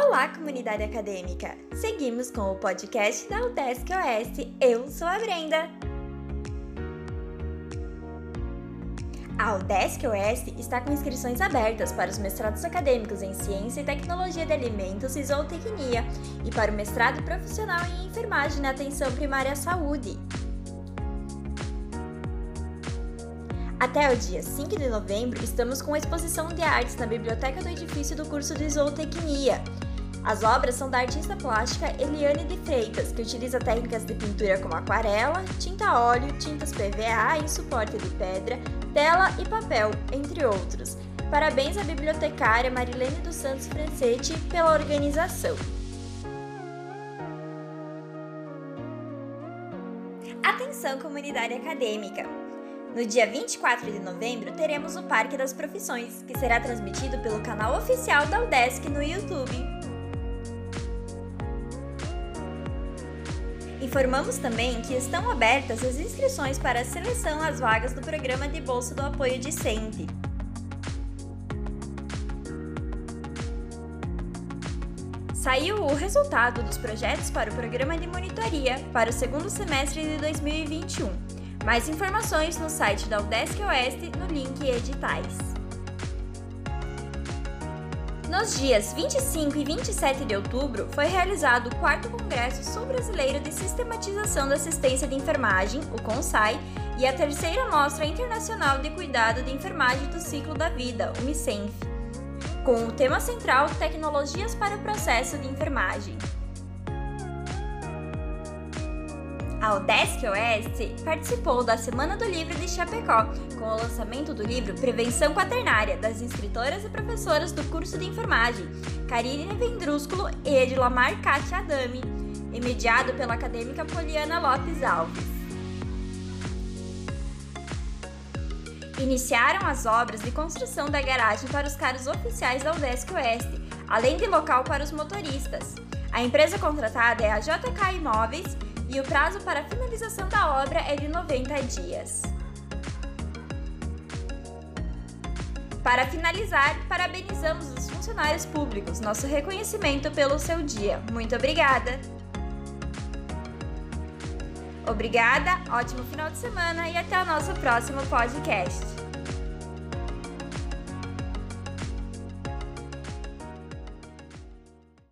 Olá, comunidade acadêmica! Seguimos com o podcast da UDESC OS. Eu sou a Brenda. A UDESC OS está com inscrições abertas para os mestrados acadêmicos em Ciência e Tecnologia de Alimentos e Zootecnia e para o mestrado profissional em Enfermagem na Atenção Primária à Saúde. Até o dia 5 de novembro, estamos com a exposição de artes na biblioteca do edifício do curso de Zootecnia. As obras são da artista plástica Eliane de Freitas, que utiliza técnicas de pintura como aquarela, tinta óleo, tintas PVA em suporte de pedra, tela e papel, entre outros. Parabéns à bibliotecária Marilene dos Santos Francetti pela organização. Atenção, comunidade acadêmica! No dia 24 de novembro, teremos o Parque das Profissões, que será transmitido pelo canal oficial da UDESC no YouTube. Informamos também que estão abertas as inscrições para a seleção às vagas do programa de Bolsa do Apoio Discente. Saiu o resultado dos projetos para o programa de monitoria para o segundo semestre de 2021. Mais informações no site da UDESC Oeste no link Editais. Nos dias 25 e 27 de outubro, foi realizado o 4 Congresso Sul-Brasileiro de Sistematização da Assistência de Enfermagem, o CONSAI, e a terceira Mostra Internacional de Cuidado de Enfermagem do Ciclo da Vida, o MICENF, com o tema central Tecnologias para o Processo de Enfermagem. A UDESC Oeste participou da Semana do Livro de Chapecó, com o lançamento do livro Prevenção Quaternária, das inscritoras e professoras do curso de enfermagem, Karine Vendrúsculo e Edilamar Katia Adami, e mediado pela acadêmica Poliana Lopes Alves. Iniciaram as obras de construção da garagem para os carros oficiais da UDESC Oeste, além de local para os motoristas. A empresa contratada é a JK Imóveis e o prazo para finalização da obra é de 90 dias. Para finalizar, parabenizamos os funcionários públicos, nosso reconhecimento pelo seu dia. Muito obrigada! Obrigada, ótimo final de semana e até o nosso próximo podcast.